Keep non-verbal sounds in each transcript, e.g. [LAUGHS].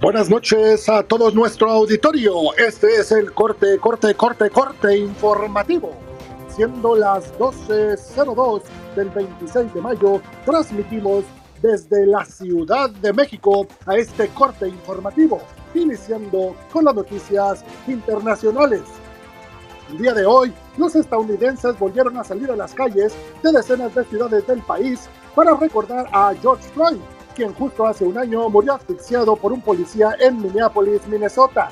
Buenas noches a todo nuestro auditorio. Este es el corte, corte, corte, corte informativo. Siendo las 12.02 del 26 de mayo, transmitimos desde la Ciudad de México a este corte informativo, iniciando con las noticias internacionales. El día de hoy, los estadounidenses volvieron a salir a las calles de decenas de ciudades del país para recordar a George Floyd, quien justo hace un año murió asfixiado por un policía en Minneapolis, Minnesota.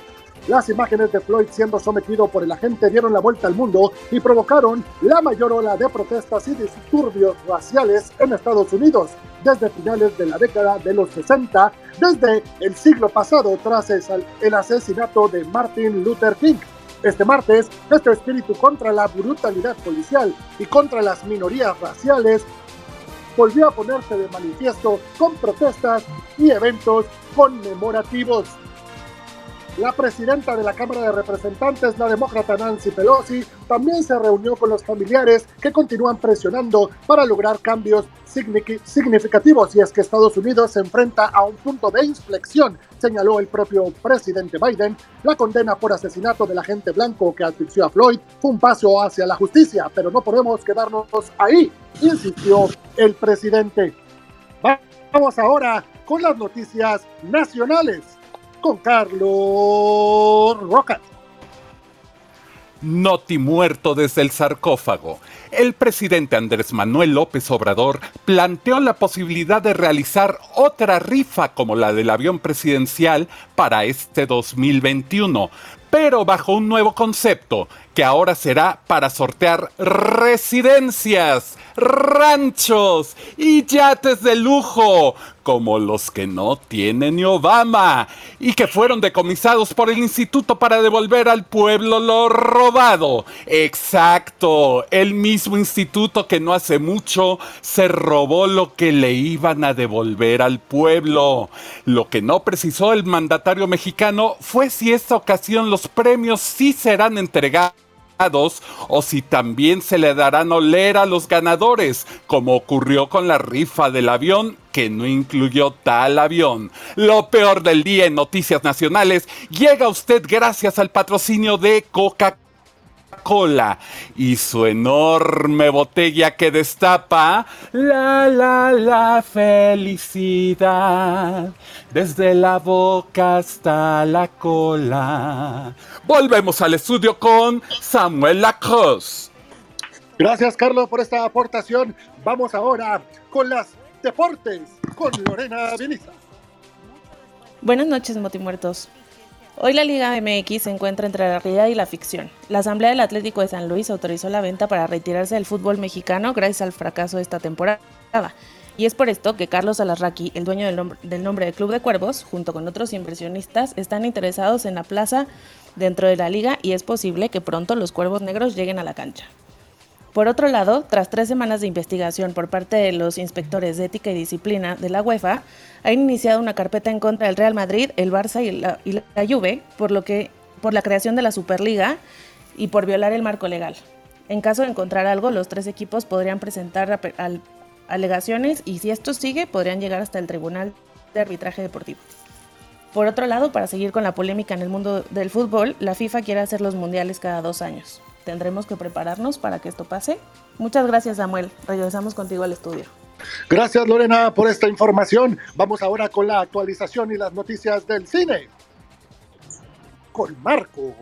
Las imágenes de Floyd siendo sometido por el agente dieron la vuelta al mundo y provocaron la mayor ola de protestas y disturbios raciales en Estados Unidos desde finales de la década de los 60, desde el siglo pasado tras el asesinato de Martin Luther King. Este martes, este espíritu contra la brutalidad policial y contra las minorías raciales volvió a ponerse de manifiesto con protestas y eventos conmemorativos. La presidenta de la Cámara de Representantes, la demócrata Nancy Pelosi, también se reunió con los familiares que continúan presionando para lograr cambios significativos y es que Estados Unidos se enfrenta a un punto de inflexión, señaló el propio presidente Biden. La condena por asesinato del agente blanco que asfixió a Floyd fue un paso hacia la justicia, pero no podemos quedarnos ahí, insistió el presidente. Vamos ahora con las noticias nacionales con Carlos Roca. Noti muerto desde el sarcófago. El presidente Andrés Manuel López Obrador planteó la posibilidad de realizar otra rifa como la del avión presidencial para este 2021, pero bajo un nuevo concepto, que ahora será para sortear residencias, ranchos y yates de lujo, como los que no tiene ni Obama, y que fueron decomisados por el instituto para devolver al pueblo lo robado. Exacto, el mismo instituto que no hace mucho se robó lo que le iban a devolver al pueblo. Lo que no precisó el mandatario mexicano fue si esta ocasión los premios sí serán entregados o si también se le darán oler a los ganadores, como ocurrió con la rifa del avión que no incluyó tal avión. Lo peor del día en Noticias Nacionales llega a usted gracias al patrocinio de Coca-Cola cola y su enorme botella que destapa la la la felicidad desde la boca hasta la cola. Volvemos al estudio con Samuel Lacroix. Gracias Carlos por esta aportación. Vamos ahora con las deportes con Lorena Viniza. Buenas noches, Motimuertos. Hoy la Liga MX se encuentra entre la realidad y la ficción. La Asamblea del Atlético de San Luis autorizó la venta para retirarse del fútbol mexicano gracias al fracaso de esta temporada. Y es por esto que Carlos Alarraqui, el dueño del nombre, del nombre Club de Cuervos, junto con otros inversionistas, están interesados en la plaza dentro de la liga y es posible que pronto los Cuervos Negros lleguen a la cancha. Por otro lado, tras tres semanas de investigación por parte de los inspectores de ética y disciplina de la UEFA, ha iniciado una carpeta en contra del Real Madrid, el Barça y la, Juve por, lo que, por la creación de la Superliga y por violar el marco legal. En caso de encontrar algo, los tres equipos podrían presentar alegaciones y si esto sigue, podrían llegar hasta el Tribunal de Arbitraje Deportivo. Por otro lado, para seguir con la polémica en el mundo del fútbol, la FIFA quiere hacer los mundiales cada dos años tendremos que prepararnos para que esto pase. Muchas gracias, Samuel. Regresamos contigo al estudio. Gracias, Lorena, por esta información. Vamos ahora con la actualización y las noticias del cine. Con Marco.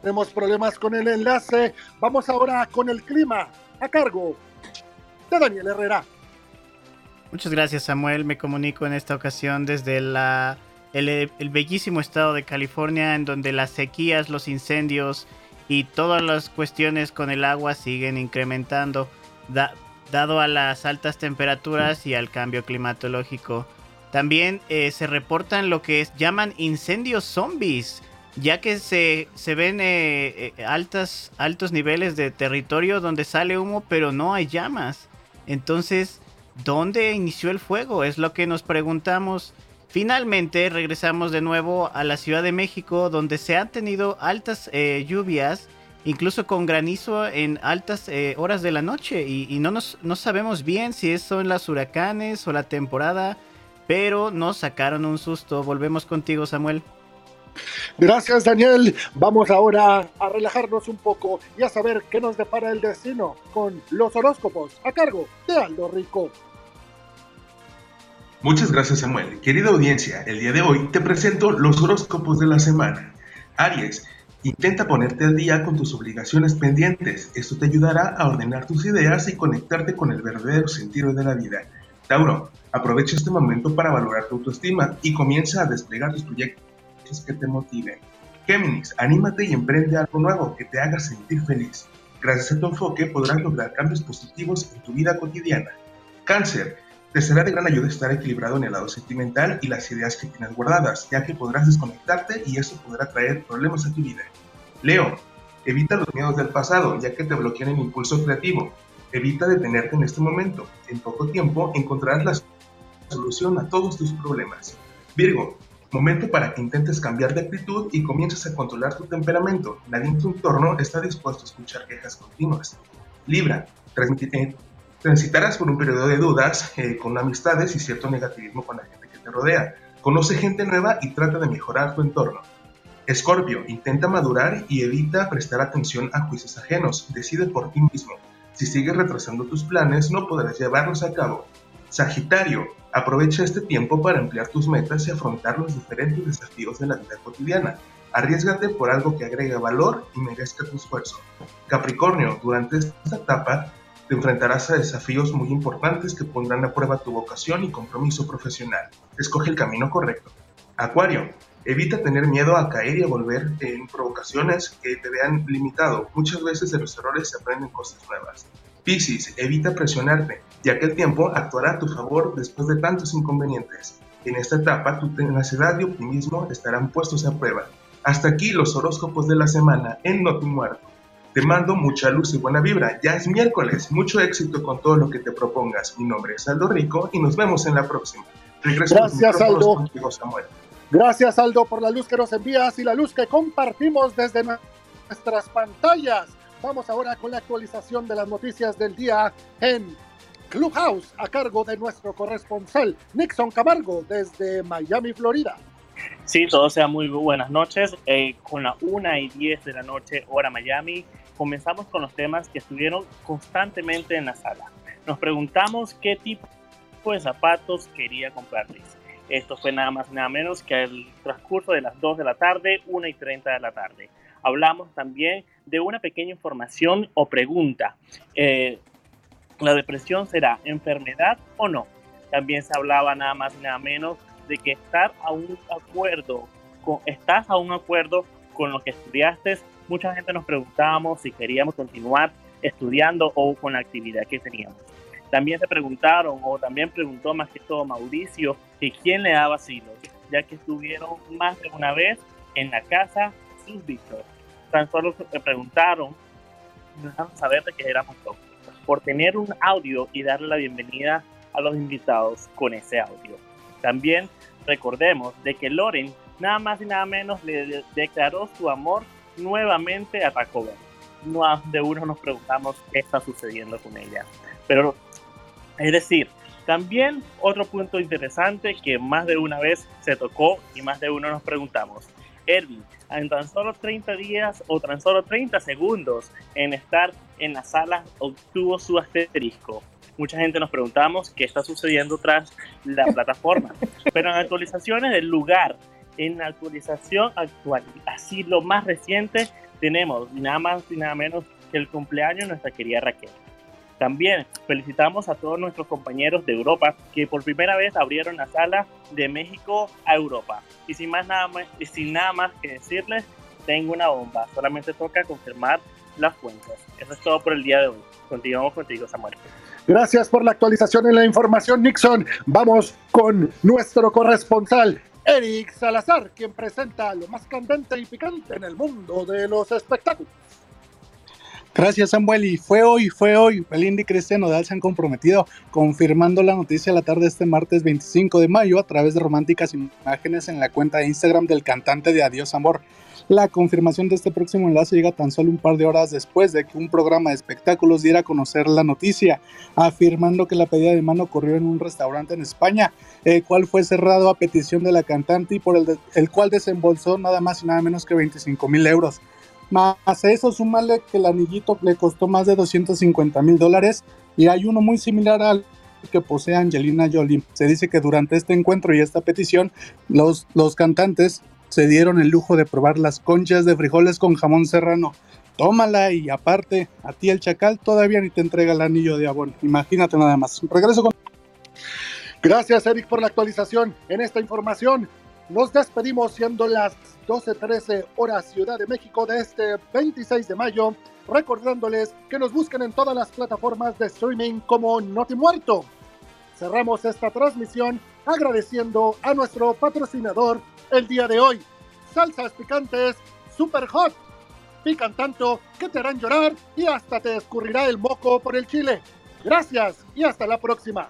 Tenemos problemas con el enlace. Vamos ahora con el clima a cargo de Daniel Herrera. Muchas gracias Samuel, me comunico en esta ocasión desde la, el, bellísimo estado de California en donde las sequías, los incendios y todas las cuestiones con el agua siguen incrementando dado a las altas temperaturas y al cambio climatológico. También eh, se reportan lo que llaman incendios zombies, ya que se, se ven eh, eh, altas, altos niveles de territorio donde sale humo pero no hay llamas. Entonces ¿Dónde inició el fuego? Es lo que nos preguntamos. Finalmente regresamos de nuevo a la Ciudad de México donde se han tenido altas eh, lluvias incluso con granizo en altas eh, horas de la noche y, no, nos, no sabemos bien si son las huracanes o la temporada, pero nos sacaron un susto. Volvemos contigo, Samuel. Gracias, Daniel. Vamos ahora a relajarnos un poco y a saber qué nos depara el destino con los horóscopos a cargo de Aldo Rico. Muchas gracias, Samuel. Querida audiencia, el día de hoy te presento los horóscopos de la semana. Aries, Intenta ponerte al día con tus obligaciones pendientes. Esto te ayudará a ordenar tus ideas y conectarte con el verdadero sentido de la vida. Tauro, aprovecha este momento para valorar tu autoestima y comienza a desplegar tus proyectos que te motiven. Géminis, anímate y emprende algo nuevo que te haga sentir feliz. Gracias a tu enfoque podrás lograr cambios positivos en tu vida cotidiana. Cáncer, te será de gran ayuda estar equilibrado en el lado sentimental y las ideas que tienes guardadas, ya que podrás desconectarte y eso podrá traer problemas a tu vida. Leo, evita los miedos del pasado, ya que te bloquean el impulso creativo. Evita detenerte en este momento. En poco tiempo encontrarás la solución a todos tus problemas. Virgo, momento para que intentes cambiar de actitud y comiences a controlar tu temperamento. Nadie en tu entorno está dispuesto a escuchar quejas continuas. Libra, transmitir Transitarás por un periodo de dudas eh, con amistades y cierto negativismo con la gente que te rodea. Conoce gente nueva y trata de mejorar tu entorno. Escorpio, intenta madurar y evita prestar atención a juicios ajenos. Decide por ti mismo. Si sigues retrasando tus planes, no podrás llevarlos a cabo. Sagitario, aprovecha este tiempo para ampliar tus metas y afrontar los diferentes desafíos de la vida cotidiana. Arriesgate por algo que agregue valor y merezca tu esfuerzo. Capricornio, durante esta etapa, te enfrentarás a desafíos muy importantes que pondrán a prueba tu vocación y compromiso profesional. Escoge el camino correcto. Acuario, evita tener miedo a caer y a volver en provocaciones que te vean limitado. Muchas veces de los errores se aprenden cosas nuevas. Piscis, evita presionarte, ya que el tiempo actuará a tu favor después de tantos inconvenientes. En esta etapa, tu tenacidad y optimismo estarán puestos a prueba. Hasta aquí los horóscopos de la semana en No Muerto. Te mando mucha luz y buena vibra. Ya es miércoles. Mucho éxito con todo lo que te propongas. Mi nombre es Aldo Rico y nos vemos en la próxima. Gracias, Aldo. Contigo, Samuel. Gracias, Aldo, por la luz que nos envías y la luz que compartimos desde nuestras pantallas. Vamos ahora con la actualización de las noticias del día en Clubhouse, a cargo de nuestro corresponsal Nixon Camargo desde Miami, Florida. Sí, todo sea muy buenas noches. Eh, con la 1 y 10 de la noche, hora Miami, comenzamos con los temas que estuvieron constantemente en la sala. Nos preguntamos qué tipo de zapatos quería comprarles. Esto fue nada más nada menos que el transcurso de las 2 de la tarde, 1 y 30 de la tarde. Hablamos también de una pequeña información o pregunta. Eh, ¿La depresión será enfermedad o no? También se hablaba nada más nada menos de que estar a un acuerdo, con, estás a un acuerdo con lo que estudiaste. Mucha gente nos preguntábamos si queríamos continuar estudiando o con la actividad que teníamos. También se preguntaron, o también preguntó más que todo Mauricio, que quién le daba asilo, ya que estuvieron más de una vez en la casa sin Víctor. Tan solo se preguntaron, dejaron saber de que éramos dos, por tener un audio y darle la bienvenida a los invitados con ese audio. También recordemos de que Loren nada más y nada menos le declaró su amor nuevamente a Taco No de uno nos preguntamos qué está sucediendo con ella. Pero, es decir, también otro punto interesante que más de una vez se tocó y más de uno nos preguntamos. Erwin, en tan solo 30 días o tan solo 30 segundos en estar en la sala obtuvo su asterisco mucha gente nos preguntamos qué está sucediendo tras la [LAUGHS] plataforma. Pero en actualizaciones del lugar, en la actualización actual, así lo más reciente, tenemos nada más y nada menos que el cumpleaños de nuestra querida Raquel. También felicitamos a todos nuestros compañeros de Europa que por primera vez abrieron la sala de México a Europa. Y sin más nada más, y sin nada más que decirles, tengo una bomba. Solamente toca confirmar las fuentes. Eso es todo por el día de hoy. Continuamos contigo, Samuel. Gracias por la actualización en la información, Nixon. Vamos con nuestro corresponsal, Eric Salazar, quien presenta lo más candente y picante en el mundo de los espectáculos. Gracias Samuel y fue hoy, fue hoy. Belinda y Cristian Nodal se han comprometido confirmando la noticia la tarde de este martes 25 de mayo a través de románticas imágenes en la cuenta de Instagram del cantante de Adiós Amor. La confirmación de este próximo enlace llega tan solo un par de horas después de que un programa de espectáculos diera a conocer la noticia, afirmando que la pedida de mano ocurrió en un restaurante en España, el cual fue cerrado a petición de la cantante y por el, el cual desembolsó nada más y nada menos que 25 mil euros. Más a eso, súmale que el anillito le costó más de 250 mil dólares y hay uno muy similar al que posee Angelina Jolie. Se dice que durante este encuentro y esta petición, los, los cantantes se dieron el lujo de probar las conchas de frijoles con jamón serrano. Tómala y aparte, a ti el chacal todavía ni te entrega el anillo de abón. Imagínate nada más. Regreso con... Gracias, Eric, por la actualización en esta información. Nos despedimos siendo las 12.13 horas Ciudad de México de este 26 de mayo, recordándoles que nos busquen en todas las plataformas de streaming como Notimuerto. Cerramos esta transmisión agradeciendo a nuestro patrocinador el día de hoy. Salsas picantes super hot. Pican tanto que te harán llorar y hasta te escurrirá el moco por el chile. Gracias y hasta la próxima.